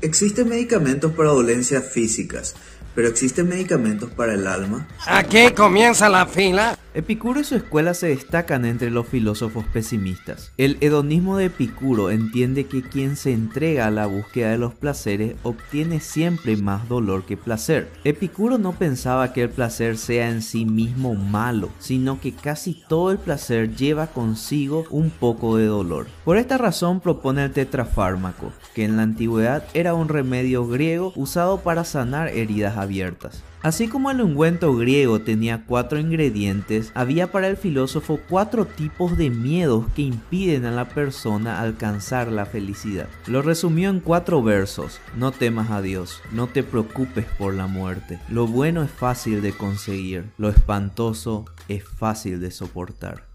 Existen medicamentos para dolencias físicas, pero ¿existen medicamentos para el alma? Aquí comienza la fila. Epicuro y su escuela se destacan entre los filósofos pesimistas. El hedonismo de Epicuro entiende que quien se entrega a la búsqueda de los placeres obtiene siempre más dolor que placer. Epicuro no pensaba que el placer sea en sí mismo malo, sino que casi todo el placer lleva consigo un poco de dolor. Por esta razón propone el tetrafármaco, que en la antigüedad era un remedio griego usado para sanar heridas abiertas. Así como el ungüento griego tenía cuatro ingredientes, había para el filósofo cuatro tipos de miedos que impiden a la persona alcanzar la felicidad. Lo resumió en cuatro versos. No temas a Dios, no te preocupes por la muerte. Lo bueno es fácil de conseguir, lo espantoso es fácil de soportar.